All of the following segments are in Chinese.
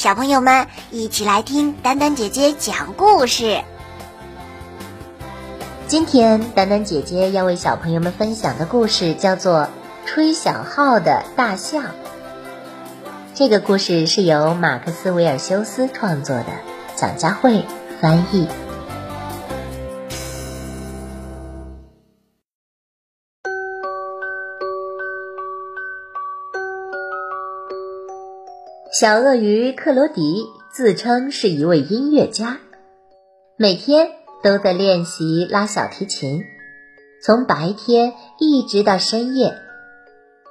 小朋友们一起来听丹丹姐姐讲故事。今天丹丹姐姐要为小朋友们分享的故事叫做《吹小号的大象》。这个故事是由马克思·维尔修斯创作的，蒋佳慧翻译。小鳄鱼克罗迪自称是一位音乐家，每天都在练习拉小提琴，从白天一直到深夜。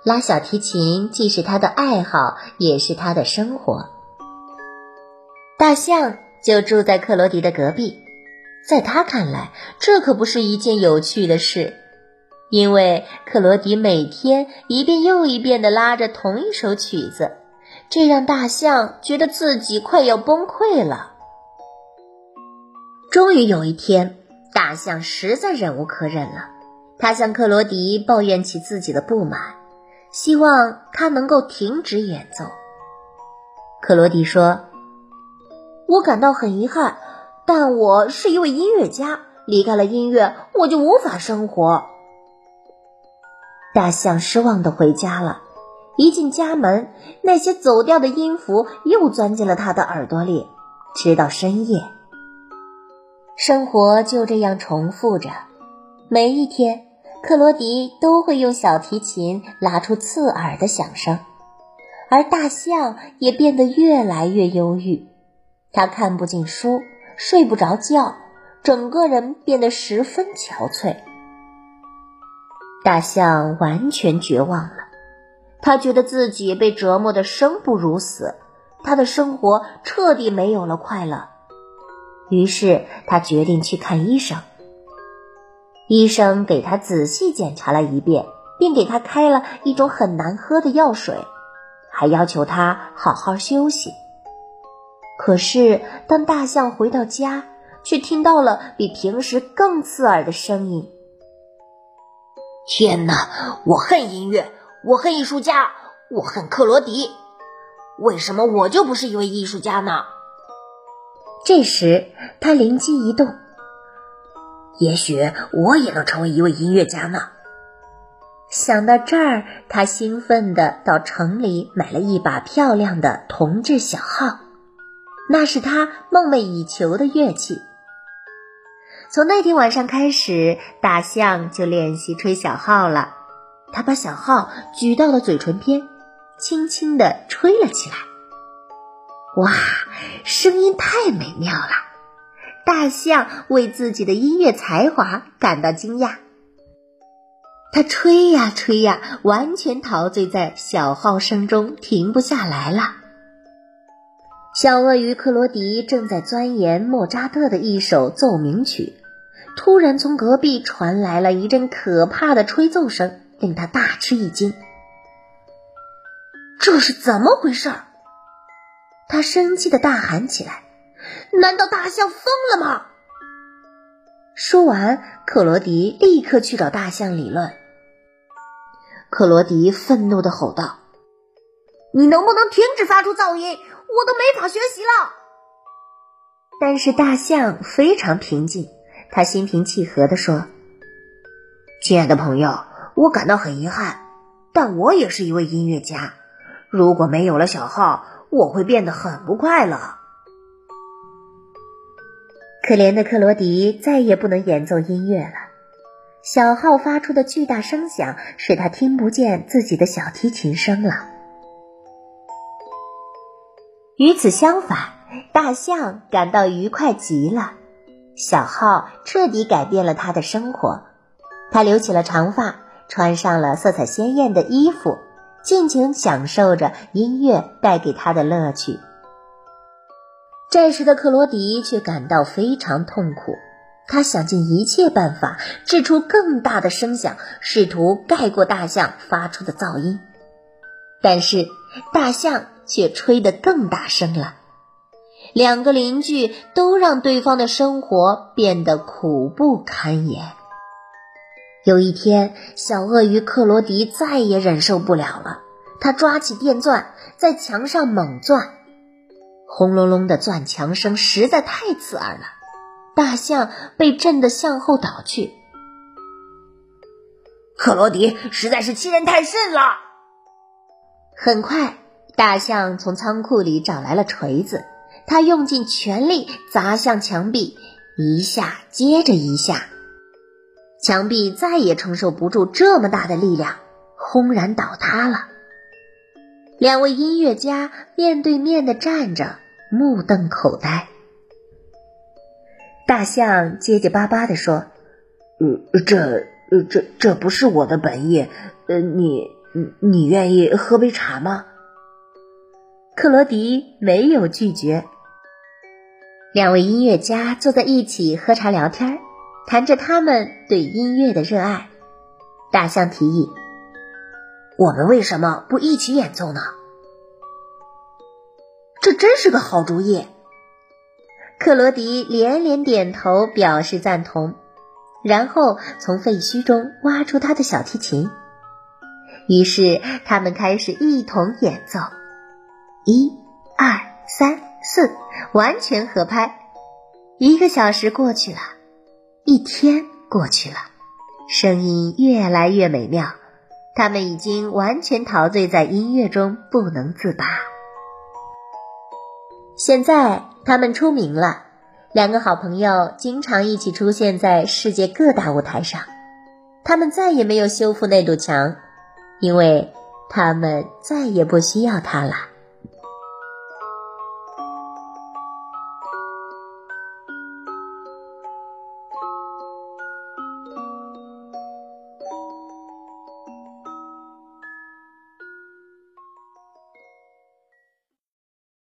拉小提琴既是他的爱好，也是他的生活。大象就住在克罗迪的隔壁，在他看来，这可不是一件有趣的事，因为克罗迪每天一遍又一遍地拉着同一首曲子。这让大象觉得自己快要崩溃了。终于有一天，大象实在忍无可忍了，他向克罗迪抱怨起自己的不满，希望他能够停止演奏。克罗迪说：“我感到很遗憾，但我是一位音乐家，离开了音乐，我就无法生活。”大象失望的回家了。一进家门，那些走掉的音符又钻进了他的耳朵里，直到深夜。生活就这样重复着，每一天，克罗迪都会用小提琴拉出刺耳的响声，而大象也变得越来越忧郁。他看不进书，睡不着觉，整个人变得十分憔悴。大象完全绝望了。他觉得自己被折磨得生不如死，他的生活彻底没有了快乐。于是他决定去看医生。医生给他仔细检查了一遍，并给他开了一种很难喝的药水，还要求他好好休息。可是当大象回到家，却听到了比平时更刺耳的声音。天哪！我恨音乐。我恨艺术家，我恨克罗迪。为什么我就不是一位艺术家呢？这时他灵机一动，也许我也能成为一位音乐家呢。想到这儿，他兴奋地到城里买了一把漂亮的铜制小号，那是他梦寐以求的乐器。从那天晚上开始，大象就练习吹小号了。他把小号举到了嘴唇边，轻轻地吹了起来。哇，声音太美妙了！大象为自己的音乐才华感到惊讶。他吹呀吹呀，完全陶醉在小号声中，停不下来了。小鳄鱼克罗迪正在钻研莫扎特的一首奏鸣曲，突然从隔壁传来了一阵可怕的吹奏声。令他大吃一惊，这是怎么回事？他生气的大喊起来：“难道大象疯了吗？”说完，克罗迪立刻去找大象理论。克罗迪愤怒的吼道：“你能不能停止发出噪音？我都没法学习了。”但是大象非常平静，他心平气和的说：“亲爱的朋友。”我感到很遗憾，但我也是一位音乐家。如果没有了小号，我会变得很不快乐。可怜的克罗迪再也不能演奏音乐了，小号发出的巨大声响使他听不见自己的小提琴声了。与此相反，大象感到愉快极了，小号彻底改变了他的生活。他留起了长发。穿上了色彩鲜艳的衣服，尽情享受着音乐带给他的乐趣。这时的克罗迪却感到非常痛苦，他想尽一切办法制出更大的声响，试图盖过大象发出的噪音。但是大象却吹得更大声了，两个邻居都让对方的生活变得苦不堪言。有一天，小鳄鱼克罗迪再也忍受不了了，他抓起电钻在墙上猛钻。轰隆隆的钻墙声实在太刺耳了，大象被震得向后倒去。克罗迪实在是欺人太甚了。很快，大象从仓库里找来了锤子，他用尽全力砸向墙壁，一下接着一下，墙壁再也承受不住这么大的力量，轰然倒塌了。两位音乐家面对面的站着，目瞪口呆。大象结结巴巴地说：“呃，这……”呃，这这不是我的本意。呃，你你愿意喝杯茶吗？克罗迪没有拒绝。两位音乐家坐在一起喝茶聊天，谈着他们对音乐的热爱。大象提议：“我们为什么不一起演奏呢？”这真是个好主意。克罗迪连连点头表示赞同。然后从废墟中挖出他的小提琴，于是他们开始一同演奏，一、二、三、四，完全合拍。一个小时过去了，一天过去了，声音越来越美妙，他们已经完全陶醉在音乐中，不能自拔。现在他们出名了。两个好朋友经常一起出现在世界各大舞台上，他们再也没有修复那堵墙，因为他们再也不需要它了。